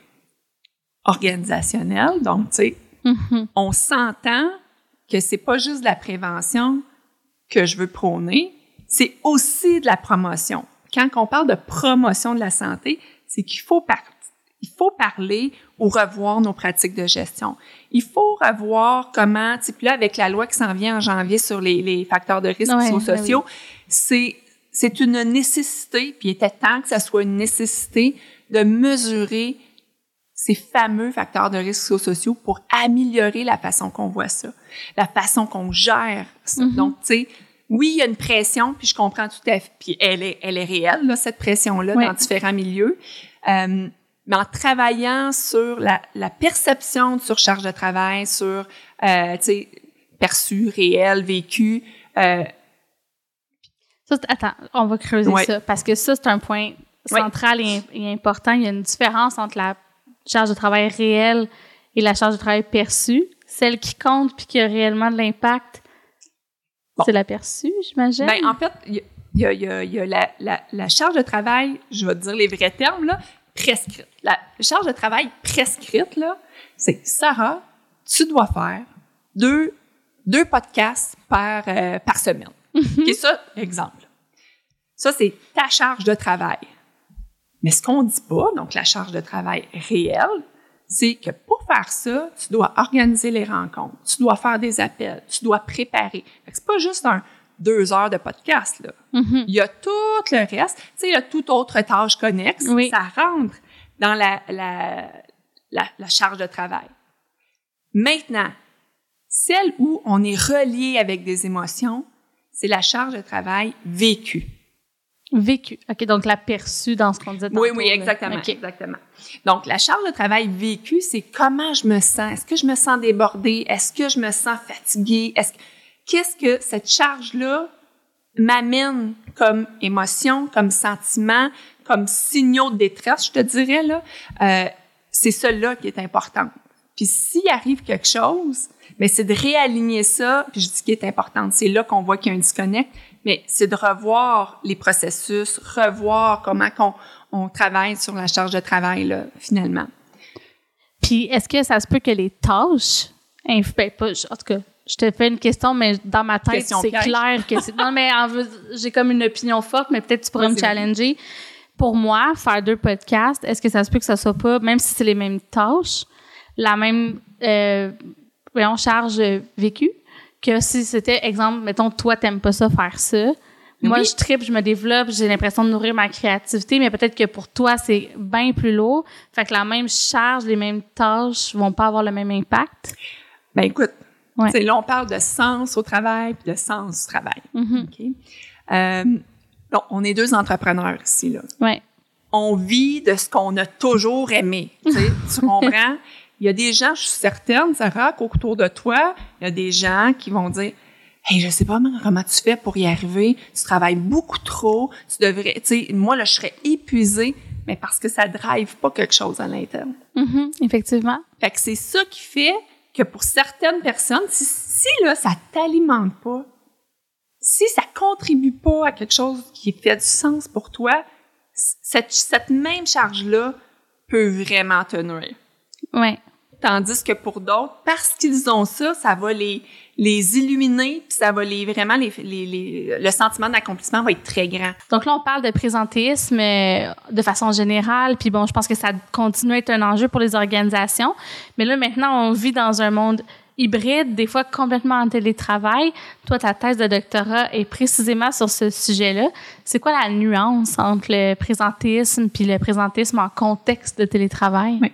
organisationnelle. Donc, tu sais, Mhm. on s'entend que c'est pas juste de la prévention que je veux prôner, c'est aussi de la promotion. Quand on parle de promotion de la santé, c'est qu'il faut par- il faut parler ou revoir nos pratiques de gestion. Il faut revoir comment, tu sais, puis là, avec la loi qui s'en vient en janvier sur les, les facteurs de risque Ouais, psychosociaux, c'est, c'est une nécessité, puis il était temps que ça soit une nécessité de mesurer ces fameux facteurs de risque psychosociaux pour améliorer la façon qu'on voit ça, la façon qu'on gère ça. Mhm. Donc, tu sais, oui, il y a une pression, puis je comprends tout à fait, puis elle est, elle est réelle, là, cette pression-là, Oui. dans différents milieux. Euh, mais en travaillant sur la, la perception de surcharge de travail, sur, euh, tu sais, perçu, réel, vécu, euh, Ça, attends, on va creuser Ouais. ça parce que ça, c'est un point central et, et important. Il y a une différence entre la charge de travail réelle et la charge de travail perçue. Celle qui compte puis qui a réellement de l'impact, Bon. c'est la perçue, j'imagine. Ben, en fait, il y a, il y a- il y a la, la- la charge de travail, je vais te dire les vrais termes, là, prescrite. La charge de travail prescrite, là, c'est Sarah, tu dois faire deux, deux podcasts par, euh, par semaine. OK, ça, exemple. Ça, c'est ta charge de travail. Mais ce qu'on dit pas, donc la charge de travail réelle, c'est que pour faire ça, tu dois organiser les rencontres, tu dois faire des appels, tu dois préparer. C'est pas juste un deux heures de podcast, là. Mhm. Il y a tout le reste. Tu sais, il y a toute autre tâche connexe. Oui. Ça rentre dans la, la, la, la charge de travail. Maintenant, celle où on est relié avec des émotions, c'est la charge de travail vécue. Vécu. OK, donc la perçue dans ce qu'on disait Oui, tantôt, oui, exactement, OK. exactement. Donc, la charge de travail vécue, c'est comment je me sens. Est-ce que je me sens débordée? Est-ce que je me sens fatiguée? Est-ce que, qu'est-ce que cette charge-là m'amène comme émotion, comme sentiment, comme signaux de détresse, je te dirais, là? Euh, c'est cela qui est important. Puis s'il arrive quelque chose, mais c'est de réaligner ça, puis je dis qui est important, c'est là qu'on voit qu'il y a un disconnect, mais c'est de revoir les processus, revoir comment qu'on on travaille sur la charge de travail, là, finalement. Puis, est-ce que ça se peut que les tâches, ben, pas, en tout cas, je te fais une question, mais dans ma tête, c'est clair que c'est. Non, mais j'ai comme une opinion forte, mais peut-être tu pourrais me challenger. Pour moi, faire deux podcasts, est-ce que ça se peut que ça soit pas, même si c'est les mêmes tâches, la même euh, voyons, charge euh, vécue, que si c'était, exemple, mettons, toi, t'aimes pas ça faire ça, Moi, Oui. je tripe, je me développe, j'ai l'impression de nourrir ma créativité, mais peut-être que pour toi, c'est bien plus lourd. Fait que la même charge, les mêmes tâches vont pas avoir le même impact. Ben écoute, Ouais. là, on parle de sens au travail puis de sens du travail. Mhm. OK? Euh, bon, on est deux entrepreneurs ici, là. Ouais. On vit de ce qu'on a toujours aimé. Tu comprends? Il y a des gens, je suis certaine, Sarah, qu'autour de toi, il y a des gens qui vont dire Hey, je sais pas comment- tu fais pour y arriver? Tu travailles beaucoup trop. Tu devrais, tu sais, moi, là, je serais épuisée, mais parce que ça drive pas quelque chose à l'interne. Mhm, Effectivement. Fait que c'est ça qui fait que pour certaines personnes, si, si là, ça t'alimente pas, si ça contribue pas à quelque chose qui fait du sens pour toi, cette, cette même charge-là peut vraiment te nuire. Ouais. Tandis que pour d'autres, parce qu'ils ont ça, ça va les, les illuminer, puis ça va les vraiment les, les, les- le sentiment d'accomplissement va être très grand. Donc là, on parle de présentéisme euh, de façon générale, puis bon, je pense que ça continue à être un enjeu pour les organisations. Mais là, maintenant, on vit dans un monde hybride, des fois complètement en télétravail. Toi, ta thèse de doctorat est précisément sur ce sujet-là. C'est quoi la nuance entre le présentéisme puis le présentéisme en contexte de télétravail? Oui.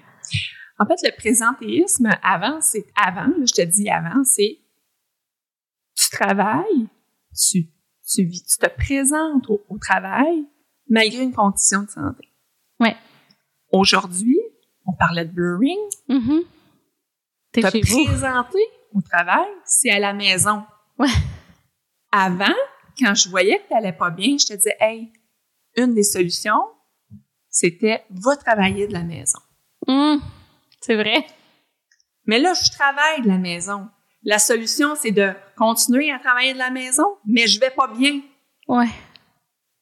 En fait, le présentéisme, avant, c'est avant, je te dis avant, c'est tu travailles, tu, tu, vis, tu te présentes au, au travail malgré une condition de santé. Ouais. Aujourd'hui, on parlait de blurring, Mhm. T'es te chez vous. présenter au travail, c'est à la maison. Ouais. Avant, quand je voyais que tu n'allais pas bien, je te disais, hey, une des solutions, c'était va travailler de la maison. Hum, C'est vrai. Mais là, je travaille de la maison. La solution, c'est de continuer à travailler de la maison, mais je vais pas bien. Ouais.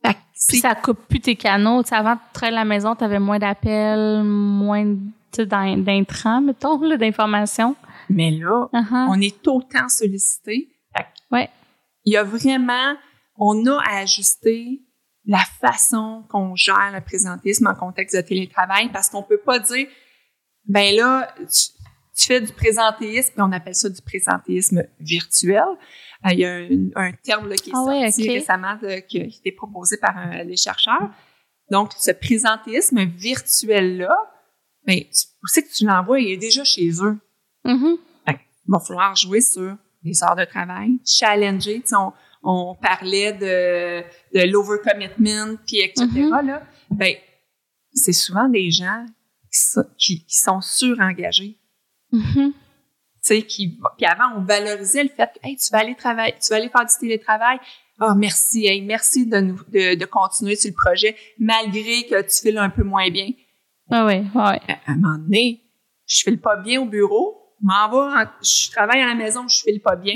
Fait que Puis ça coupe plus tes canaux. Tu sais, avant de travailler à la maison, tu avais moins d'appels, moins de- d'intrants, mettons, d'informations. Mais là, Uh-huh. on est autant sollicité. Ouais. Il y a vraiment, on a à ajuster la façon qu'on gère le présentisme en contexte de télétravail parce qu'on peut pas dire, ben là, tu, tu fais du présentéisme, puis on appelle ça du présentéisme virtuel. Euh, il y a un, un terme là, qui est Ah récemment, de- qui a été proposé par un- des chercheurs. Donc, ce présentéisme virtuel-là, ben, tu, où c'est que tu l'envoies? Il est déjà chez eux. Mhm. Il va falloir jouer sur les heures de travail, challenger. On, on parlait de, de l'overcommitment, puis etc. Mhm. là. Ben, c'est souvent des gens qui, sont- qui, qui sont surengagés. Mhm. Tu sais, qui, puis avant, on valorisait le fait que, hey, tu vas aller travailler, tu vas aller faire du télétravail. Ah, merci, hey, merci de, nous, de, de continuer sur le projet, malgré que tu files un peu moins bien. Ah ouais, ouais. À à un moment donné, je file pas bien au bureau, je m'en travaille à la maison, je file pas bien.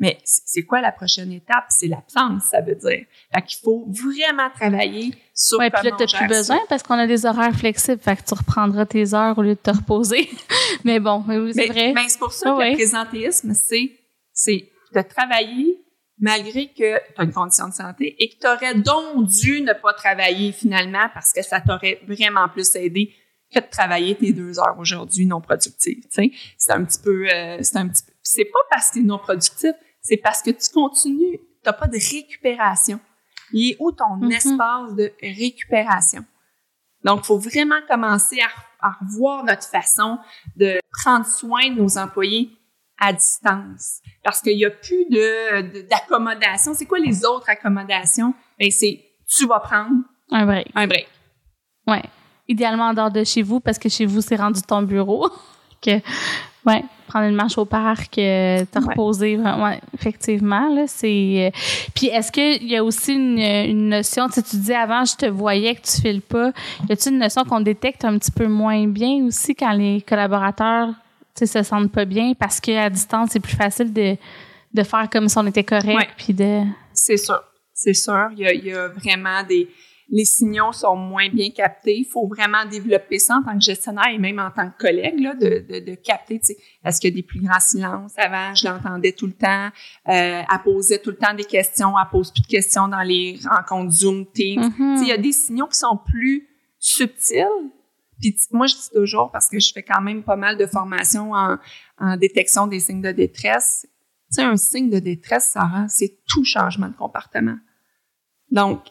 Mais c'est c'est quoi la prochaine étape? C'est l'absence, ça veut dire. Fait qu'il faut vraiment travailler sur Ouais, puis là, comment t'as plus besoin ça. parce qu'on a des horaires flexibles, fait que tu reprendras tes heures au lieu de te reposer. Mais bon, c'est vrai. mais c'est pour ça que ouais. le présentéisme, c'est, c'est de travailler malgré que tu as une condition de santé et que tu aurais donc dû ne pas travailler finalement parce que ça t'aurait vraiment plus aidé que de travailler tes deux heures aujourd'hui non productives. C'est un petit peu... euh, c'est un petit peu... C'est pas parce que tu es non productif, c'est parce que tu continues, tu pas de récupération. Il est où ton Mhm. espace de récupération? Donc, il faut vraiment commencer à, à revoir notre façon de prendre soin de nos employés à distance. Parce qu'il n'y a plus de, de- d'accommodation. C'est quoi les autres accommodations? Ben, c'est tu vas prendre Un break. un break. Ouais. Idéalement en dehors de chez vous parce que chez vous, c'est rendu ton bureau. que, ouais, prendre une marche au parc, euh, te Ouais. reposer. Ouais, effectivement, là, c'est. euh, Puis est-ce qu'il y a aussi une, une notion, tu sais, tu disais avant, je te voyais que tu files pas. Y a-t-il une notion qu'on détecte un petit peu moins bien aussi quand les collaborateurs, tu sais, se sentent pas bien? Parce qu'à distance, c'est plus facile de, de faire comme si on était correct Ouais. puis de. C'est sûr. C'est sûr. Il y a, il y a vraiment des... Les signaux sont moins bien captés. Il faut vraiment développer ça en tant que gestionnaire et même en tant que collègue, là, de, de, de capter, tu sais, est-ce qu'il y a des plus grands silences? Avant, je l'entendais tout le temps. Euh, elle posait tout le temps des questions. Elle pose plus de questions dans les rencontres Zoom, Teams. Tu sais, il y a des signaux qui sont plus subtils. Puis moi, je dis toujours, parce que je fais quand même pas mal de formations en, en détection des signes de détresse. Tu sais, un signe de détresse, Sarah, c'est tout changement de comportement. Donc,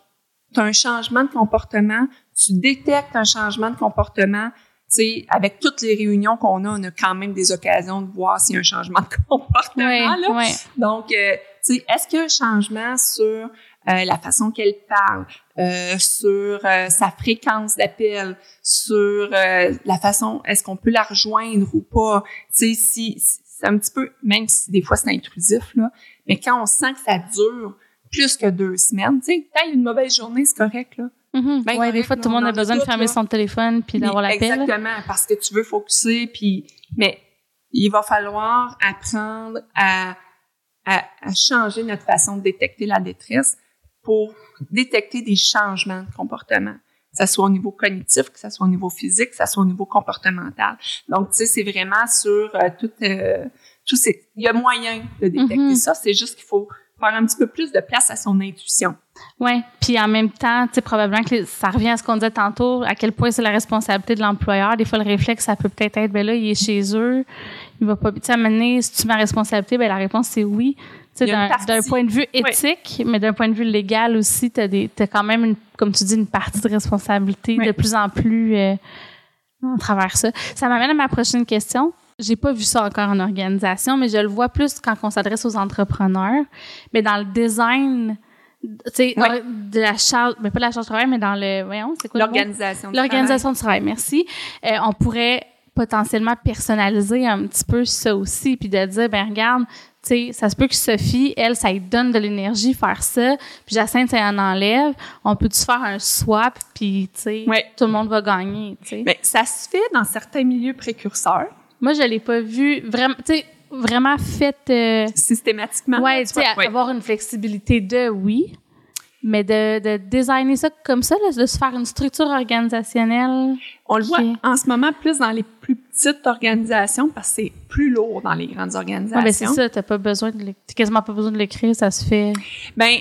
tu as un changement de comportement, tu détectes un changement de comportement, tu sais, avec toutes les réunions qu'on a, on a quand même des occasions de voir s'il y a un changement de comportement. là. Donc, euh, tu sais, est-ce qu'il y a un changement sur euh, la façon qu'elle parle, euh, sur euh, sa fréquence d'appel, sur la façon, est-ce qu'on peut la rejoindre ou pas? Tu sais, si, c'est un petit peu, même si des fois c'est intrusif, là, mais quand on sent que ça dure plus que deux semaines, tu sais, a une mauvaise journée, c'est correct, là. Mm-hmm. Ben, ouais, des fois, tout le monde a besoin de fermer son téléphone puis d'avoir l'appel. Exactement, parce que tu veux focuser, puis mais il va falloir apprendre à, à, à, changer notre façon de détecter la détresse pour détecter des changements de comportement, que ce soit au niveau cognitif, que ce soit au niveau physique, que ce soit au niveau comportemental. Donc, tu sais, c'est vraiment sur euh, tout, euh, tout ces... Il y a moyen de détecter mm-hmm. ça, c'est juste qu'il faut faire un petit peu plus de place à son intuition. Oui, puis en même temps, tu sais, probablement que ça revient à ce qu'on disait tantôt, à quel point c'est la responsabilité de l'employeur. Des fois, le réflexe, ça peut peut-être être, ben là, il est chez eux, il va pas... Tu sais, à mener, si tu ma responsabilité, ben la réponse, c'est oui. Tu sais, d'un point de vue éthique, mais d'un point de vue légal aussi, tu as, quand même, une, comme tu dis, une partie de responsabilité de plus en plus euh, à travers ça. Ça m'amène à ma prochaine question. J'ai pas vu ça encore en organisation, mais je le vois plus quand on s'adresse aux entrepreneurs. Mais dans le design, tu sais, de la charge, mais pas la charge de travail, mais dans le, voyons, c'est quoi L'organisation. L'organisation du travail, merci. Euh, on pourrait potentiellement personnaliser un petit peu ça aussi, puis de dire, ben regarde, tu sais, ça se peut que Sophie, elle, ça lui donne de l'énergie faire ça, puis Jacinthe, ça en enlève. On peut-tu faire un swap, puis tu sais, tout le monde va gagner, tu sais? Mais ça se fait dans certains milieux précurseurs. Moi, je l'ai pas vu vraiment, tu sais, vraiment fait euh, systématiquement. Ouais, tu sais, avoir une flexibilité de oui, mais de, de designer ça comme ça, de se faire une structure organisationnelle. On le voit en ce moment plus dans les plus petites organisations parce que c'est plus lourd dans les grandes organisations. Ouais, ben c'est ça, t'as pas besoin de, quasiment pas besoin de l'écrire, ça se fait. Ben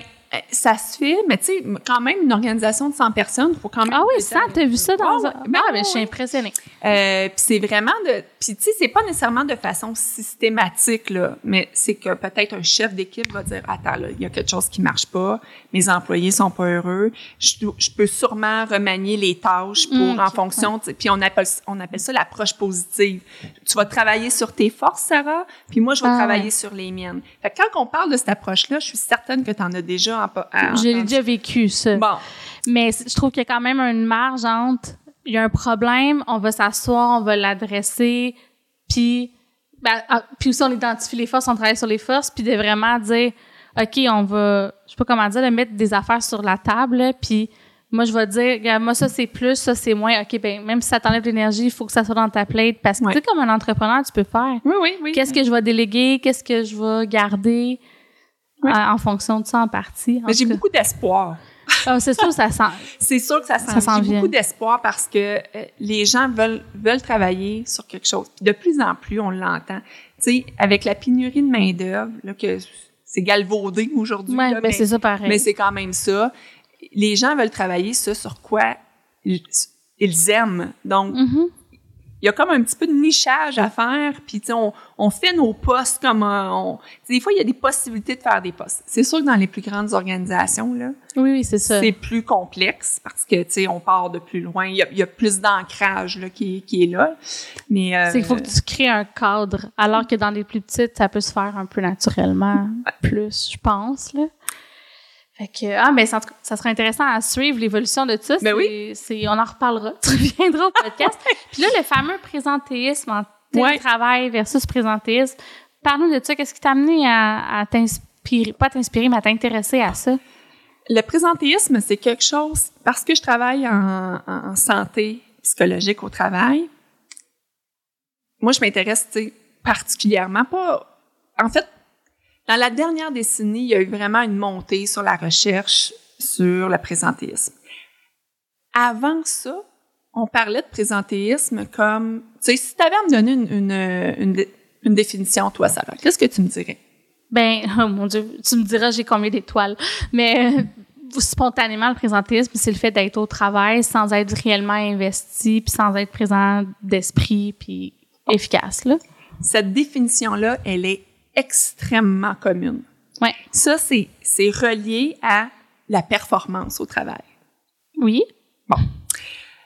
ça se fait, mais tu sais, quand même, une organisation de 100 personnes, il faut quand même... Ah oui, ça, t'as vu ça dans... un... ben, ah, ben, je suis impressionnée. Euh, puis c'est vraiment de... Puis tu sais, c'est pas nécessairement de façon systématique, là, mais c'est que peut-être un chef d'équipe va dire, attends, là, il y a quelque chose qui marche pas, mes employés sont pas heureux, je, je peux sûrement remanier les tâches pour, mmh, en fonction, puis on appelle, on appelle ça l'approche positive. Tu vas travailler sur tes forces, Sarah, puis moi, je vais ah, travailler sur les miennes. Fait que quand on parle de cette approche-là, je suis certaine que tu en as déjà je l'ai déjà vécu, ça. Bon. Mais je trouve qu'il y a quand même une marge entre il y a un problème, on va s'asseoir, on va l'adresser, puis ben, ah, puis aussi on identifie les forces, on travaille sur les forces, puis de vraiment dire OK, on va je sais pas comment dire, de mettre des affaires sur la table, puis moi je vais dire moi ça c'est plus, ça c'est moins. OK, ben même si ça t'enlève de l'énergie, il faut que ça soit dans ta plate parce que tu sais comme un entrepreneur, tu peux faire. Oui oui oui. Qu'est-ce que je vais déléguer, qu'est-ce que je vais garder? En fonction de ça en partie. Mais j'ai beaucoup d'espoir. Ah, c'est sûr, ça sent. c'est sûr que ça sent. J'ai beaucoup d'espoir parce que euh, les gens veulent veulent travailler sur quelque chose. Puis de plus en plus, on l'entend. Tu sais, avec la pénurie de main d'œuvre, là que c'est galvaudé aujourd'hui. Ouais, mais c'est ça pareil. Mais c'est quand même ça. Les gens veulent travailler ça sur quoi ils, aiment. Donc, mm-hmm il y a comme un petit peu de nichage à faire, puis on, on fait nos postes comme on, des fois il y a des possibilités de faire des postes. C'est sûr que dans les plus grandes organisations là, oui oui c'est ça. C'est plus complexe parce que tu sais on part de plus loin, il y a, il y a plus d'ancrage là qui, qui est là. Mais euh, c'est qu'il faut que tu crées un cadre, alors que dans les plus petites ça peut se faire un peu naturellement plus, je pense là. Fait que, ah, mais ça, ça serait intéressant à suivre l'évolution de ça. Ben oui. C'est, on en reparlera. Tu reviendras au podcast. Puis là, le fameux présentéisme en télétravail versus présentéisme. Parle-nous de ça. Qu'est-ce qui t'a amené à, t'inspirer, pas t'inspirer, mais à t'intéresser à ça? Le présentéisme, c'est quelque chose, parce que je travaille en, en santé psychologique au travail, moi, je m'intéresse, particulièrement pas, en fait, dans la dernière décennie, il y a eu vraiment une montée sur la recherche sur le présentéisme. Avant ça, on parlait de présentéisme comme, tu sais, si tu avais à me donner une, une, définition, toi, Sarah, qu'est-ce que tu me dirais? Ben, oh mon Dieu, tu me diras j'ai combien d'étoiles. Mais euh, spontanément, le présentéisme, c'est le fait d'être au travail sans être réellement investi, puis sans être présent d'esprit, puis efficace. Là. Cette définition-là, elle est extrêmement commune. Ouais. Ça, c'est, c'est relié à la performance au travail. Oui. Bon.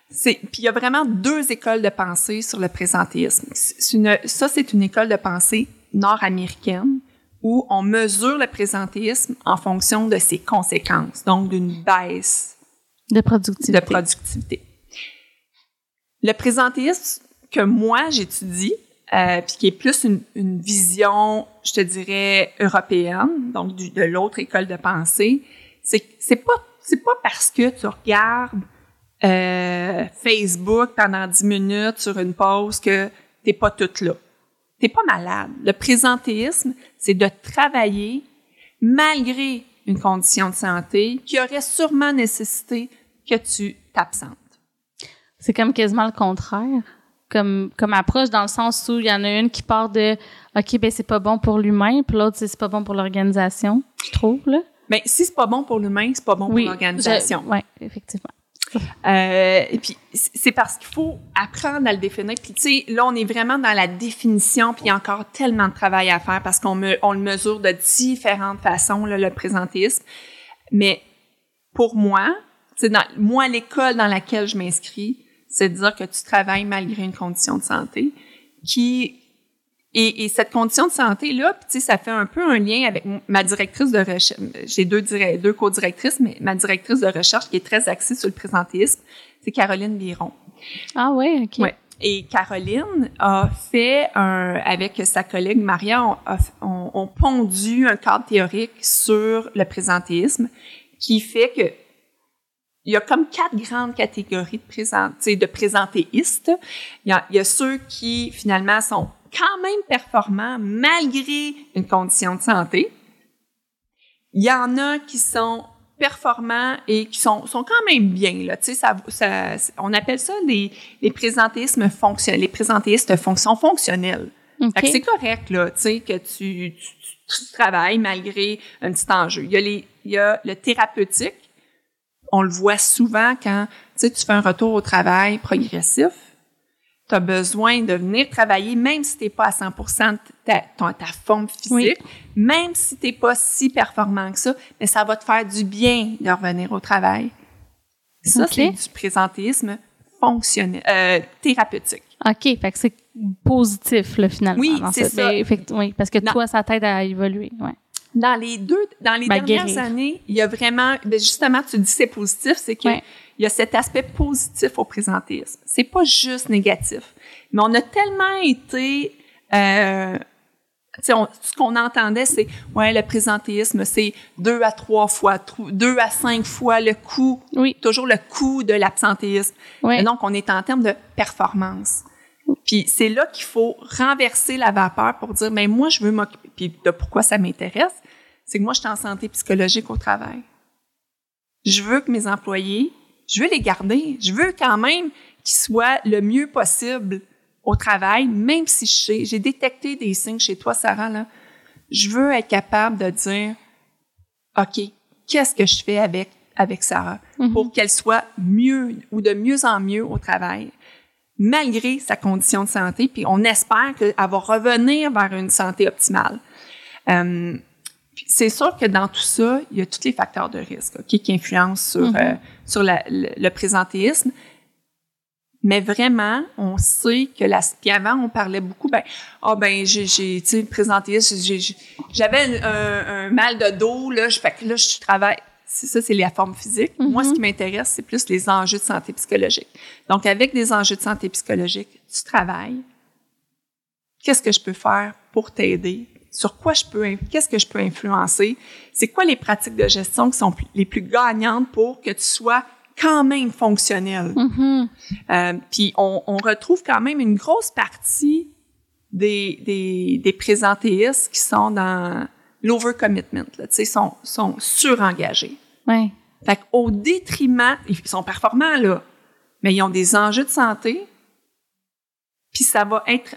C'est, puis il y a vraiment deux écoles de pensée sur le présentéisme. C'est une, ça, c'est une école de pensée nord-américaine où on mesure le présentéisme en fonction de ses conséquences, donc d'une baisse de productivité. de productivité. Le présentéisme que moi j'étudie, euh, puis qui est plus une, une, vision, je te dirais, européenne, donc du, de l'autre école de pensée, c'est c'est pas c'est pas parce que tu regardes euh, Facebook pendant 10 minutes sur une pause que t'es pas toute là. T'es pas malade. Le présentéisme, c'est de travailler malgré une condition de santé qui aurait sûrement nécessité que tu t'absentes. C'est comme quasiment le contraire. Comme, comme approche dans le sens où il y en a une qui part de OK, ben c'est pas bon pour l'humain, puis l'autre, c'est pas bon pour l'organisation, je trouve, là? Mais si c'est pas bon pour l'humain, c'est pas bon Oui, pour l'organisation. Oui, effectivement. Euh, et puis c'est parce qu'il faut apprendre à le définir. Puis tu sais, là on est vraiment dans la définition, puis il y a encore tellement de travail à faire parce qu'on me, on le mesure de différentes façons là, le présentéisme. Mais pour moi, c'est dans moi l'école dans laquelle je m'inscris, c'est de dire que tu travailles malgré une condition de santé qui et, et cette condition de santé là, puis tu sais, ça fait un peu un lien avec ma directrice de recherche. J'ai deux deux co-directrices, mais ma directrice de recherche qui est très axée sur le présentéisme, c'est Caroline Biron. Ah ouais, OK. Ouais. Et Caroline a fait un, avec sa collègue Maria, on, a- on, on pondu un cadre théorique sur le présentéisme qui fait que il y a comme quatre grandes catégories de, présent, tu sais, de présentéistes. Il y, a, il y a ceux qui, finalement, sont quand même performants malgré une condition de santé. Il y en a qui sont performants et qui sont, sont quand même bien. Là. Tu sais, ça, ça, on appelle ça des, les présentéismes fonctionnels. Les présentéistes fon- sont fonctionnels. C'est correct, là, tu sais, que tu, tu, tu travailles malgré un petit enjeu. Il y a, les, il y a le thérapeutique. On le voit souvent quand, tu fais un retour au travail progressif. Tu as besoin de venir travailler, même si tu n'es pas à 100 de ta, ta forme physique, Oui. même si tu n'es pas si performant que ça, mais ça va te faire du bien de revenir au travail. Ça, c'est du présentéisme fonctionnel, euh, thérapeutique. OK, fait que c'est positif, là, finalement. Oui, c'est ce- ça. oui, parce que Non. toi, ça t'aide à évoluer. Ouais. Dans les deux, dans les Ben, dernières guérir. années, il y a vraiment, ben justement, tu dis c'est positif, c'est que Ouais. il y a cet aspect positif au présentéisme. C'est pas juste négatif, mais on a tellement été, euh, on- ce qu'on entendait, c'est ouais, le présentéisme, c'est deux à trois fois, deux à cinq fois le coût, Oui. toujours le coût de l'absentéisme. Et donc, on est en termes de performance. Puis c'est là qu'il faut renverser la vapeur pour dire, mais moi, je veux m'occuper. Puis de pourquoi ça m'intéresse, c'est que moi, je suis en santé psychologique au travail. Je veux que mes employés, je veux les garder. Je veux quand même qu'ils soient le mieux possible au travail, même si je sais, j'ai détecté des signes chez toi, Sarah, là. Je veux être capable de dire, OK, qu'est-ce que je fais avec, avec Sarah Mhm. pour qu'elle soit mieux ou de mieux en mieux au travail, malgré sa condition de santé, puis on espère qu'elle va revenir vers une santé optimale. Euh, c'est sûr que dans tout ça, il y a tous les facteurs de risque qui influencent sur, Mhm. euh, sur la- le, le présentéisme. Mais vraiment, on sait que la, puis avant, on parlait beaucoup, ben, ah ben, j'ai, tu sais, présentéisme, j'avais un, un- un mal de dos, là, je, fait que là, je travaille. C'est ça, c'est la forme physique. Moi, ce qui m'intéresse, c'est plus les enjeux de santé psychologique. Donc, avec des enjeux de santé psychologique, tu travailles. Qu'est-ce que je peux faire pour t'aider? Sur quoi je peux, qu'est-ce que je peux influencer? C'est quoi les pratiques de gestion qui sont les plus gagnantes pour que tu sois quand même fonctionnel? Mhm. Euh, puis on, on retrouve quand même une grosse partie des, des, des présentéistes qui sont dans l'overcommitment, là, tu sais, sont, sont surengagés. Ouais. Fait qu'au détriment, ils sont performants, là, mais ils ont des enjeux de santé, puis ça va être,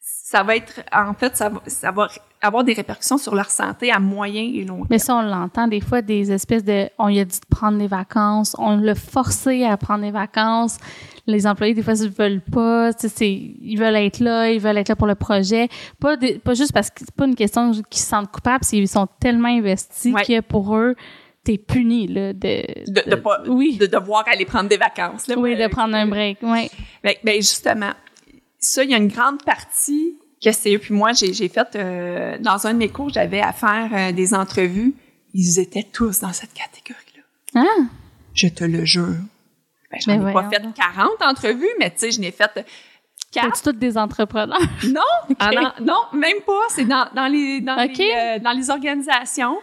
ça va être, en fait, ça va, ça va avoir des répercussions sur leur santé à moyen et long terme. Mais ça, on l'entend des fois, des espèces de. On lui a dit de prendre des vacances, on l'a forcé à prendre des vacances. Les employés, des fois, ils veulent pas. Ils veulent être là, ils veulent être là pour le projet. Pas, des- pas juste parce que c'est pas une question qu'ils se sentent coupables, c'est qu'ils sont tellement investis Ouais. que pour eux, t'es puni là de de, de, pas oui. de devoir aller prendre des vacances là, oui de prendre un break oui ben, ben, justement ça il y a une grande partie que c'est puis moi j'ai j'ai fait euh, dans un de mes cours j'avais à faire euh, des entrevues. Ils étaient tous dans cette catégorie là ah! Je te le jure. Ben, j'en ai pas fait donc. 40 entrevues mais tu sais je n'ai fait c'est toutes des entrepreneurs? Non, ah non, non, même pas. C'est dans, dans les dans les euh, dans les organisations.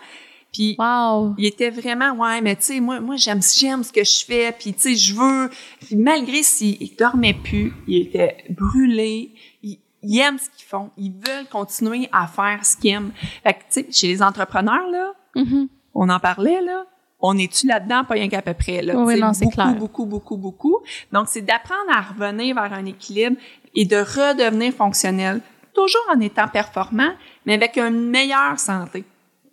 Puis wow il était vraiment ouais, mais tu sais moi moi j'aime j'aime ce que je fais, puis tu sais je veux. Puis malgré s'il il dormait plus, il était brûlé. Il, il aime ce qu'ils font, ils veulent continuer à faire ce qu'ils aiment. Fait que tu sais chez les entrepreneurs là, Mhm. on en parlait là. On est-tu là-dedans, pas rien qu'à peu près. Là, Oui, non, c'est beaucoup, clair. beaucoup, beaucoup, beaucoup. Donc, c'est d'apprendre à revenir vers un équilibre et de redevenir fonctionnel, toujours en étant performant, mais avec une meilleure santé.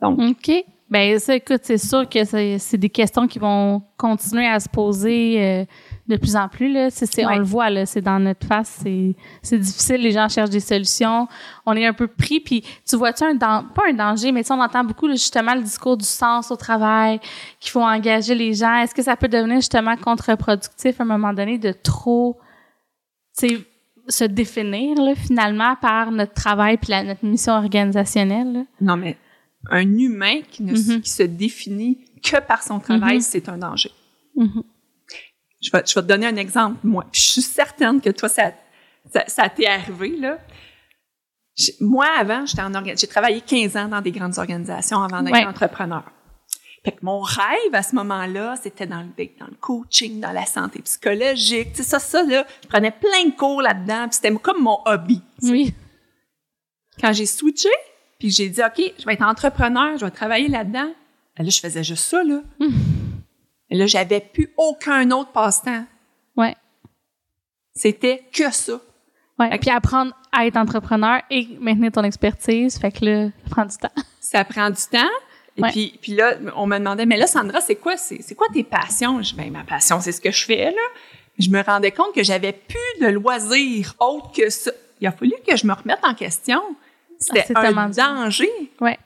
Donc, OK. Ben ça, écoute, c'est sûr que c'est des questions qui vont continuer à se poser euh, de plus en plus. Là. Ouais. On le voit, là, c'est dans notre face. C'est, difficile, les gens cherchent des solutions. On est un peu pris. Puis tu vois-tu un pas un danger, mais on entend beaucoup là, justement le discours du sens au travail, qu'il faut engager les gens. Est-ce que ça peut devenir justement contre-productif à un moment donné de trop tu sais, se définir là, finalement par notre travail puis la- notre mission organisationnelle? là? non, mais un humain qui ne Mhm. qui se définit que par son travail, Mhm. c'est un danger. Mhm. Je vais, je vais te donner un exemple, moi. Puis je suis certaine que toi, ça, ça, ça t'est arrivé, là. Moi, avant, j'étais en orga- j'ai travaillé 15 ans dans des grandes organisations avant d'être Ouais. entrepreneur. Fait que mon rêve à ce moment-là, c'était dans le, dans le coaching, dans la santé psychologique. Tu sais, ça, ça, là, je prenais plein de cours là-dedans, puis c'était comme mon hobby. Oui. Quand j'ai switché, puis j'ai dit, OK, je vais être entrepreneur, je vais travailler là-dedans, là, je faisais juste ça, là. Et là, j'avais plus aucun autre passe-temps. Ouais. C'était que ça. Ouais. Fait Puis apprendre à être entrepreneur et maintenir ton expertise, fait que là, ça prend du temps. Ça prend du temps. Et Ouais. puis, puis là, on me demandait, mais là, Sandra, c'est quoi, c'est, c'est quoi tes passions? Je dis, ben, ma passion, c'est ce que je fais, là. Je me rendais compte que j'avais plus de loisirs autres que ça. Il a fallu que je me remette en question. C'était Ah, c'est tellement un danger. Ouais.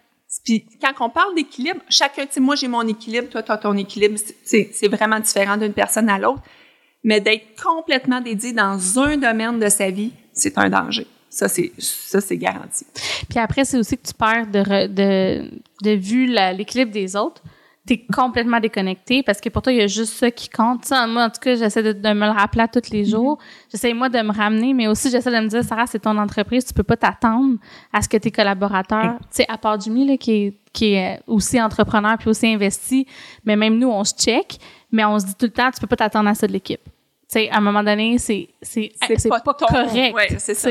Puis quand on parle d'équilibre, chacun, tu sais, moi j'ai mon équilibre, toi tu as ton équilibre, c'est- vraiment différent d'une personne à l'autre. Mais d'être complètement dédié dans un domaine de sa vie, c'est un danger. Ça, c'est ça c'est garanti. Puis après, c'est aussi que tu perds de, re- de, de vue l'équilibre des autres. Tu es complètement déconnecté parce que pour toi, il y a juste ça qui compte. Ça, moi, en tout cas, j'essaie de, de me le rappeler à tous les jours. J'essaie, moi, de me ramener, mais aussi, j'essaie de me dire, Sarah, c'est ton entreprise, tu peux pas t'attendre à ce que tes collaborateurs, tu sais, à part Jimmy, là, qui est, qui est aussi entrepreneur puis aussi investi, mais même nous, on se check, mais on se dit tout le temps, tu peux pas t'attendre à ça de l'équipe. Tu sais, à un moment donné, c'est, c'est, C'est pas pas, ton- correct. ouais, c'est ça.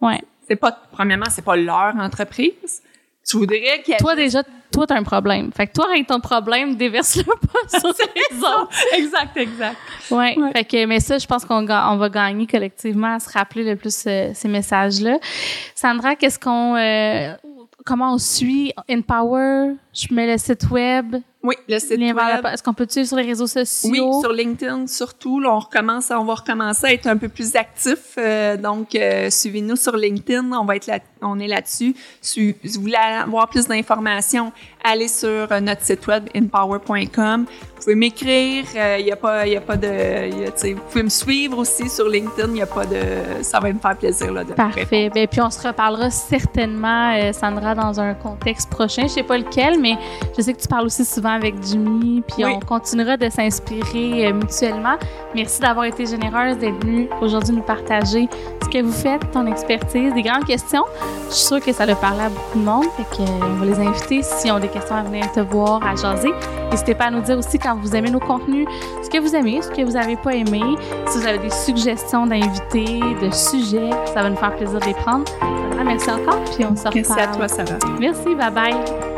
Ouais. C'est pas premièrement, c'est pas leur entreprise. Tu voudrais qu'il y ait Toi, déjà, toi, t'as un problème. Fait que toi, avec ton problème, déverse-le pas sur les autres. exact, exact. Ouais. Ouais. Fait que, mais ça, je pense qu'on on va gagner collectivement à se rappeler le plus euh, ces messages-là. Sandra, qu'est-ce qu'on, euh, comment on suit InPower? Je mets le site web. Oui, le site web. Est-ce qu'on peut te suivre sur les réseaux sociaux? Oui, sur LinkedIn surtout. Là, on recommence, on va recommencer à être un peu plus actif. euh, donc, euh, suivez-nous sur LinkedIn. On va être là, on est là-dessus. Si vous voulez avoir plus d'informations, allez sur euh, notre site web inpower.com. Vous pouvez m'écrire. Il y a pas, y a pas de, y a, vous pouvez me suivre aussi sur LinkedIn. Il y a pas de, ça va me faire plaisir là de Parfait. Ben, puis on se reparlera certainement, euh, Sandra, dans un contexte prochain. Je sais pas lequel, mais je sais que tu parles aussi souvent avec Jimmy, puis Oui. on continuera de s'inspirer euh, mutuellement. Merci d'avoir été généreuse, d'être venue aujourd'hui nous partager ce que vous faites, ton expertise, des grandes questions. Je suis sûre que ça va parler à beaucoup de monde, fait que, euh, on va les inviter s'ils ont des questions à venir te voir, à jaser. N'hésitez pas à nous dire aussi quand vous aimez nos contenus, ce que vous aimez, ce que vous n'avez pas aimé. Si vous avez des suggestions d'invités, de sujets, ça va nous faire plaisir de les prendre. Merci encore, puis on se reparle. Merci à toi, Sarah. Merci, bye bye.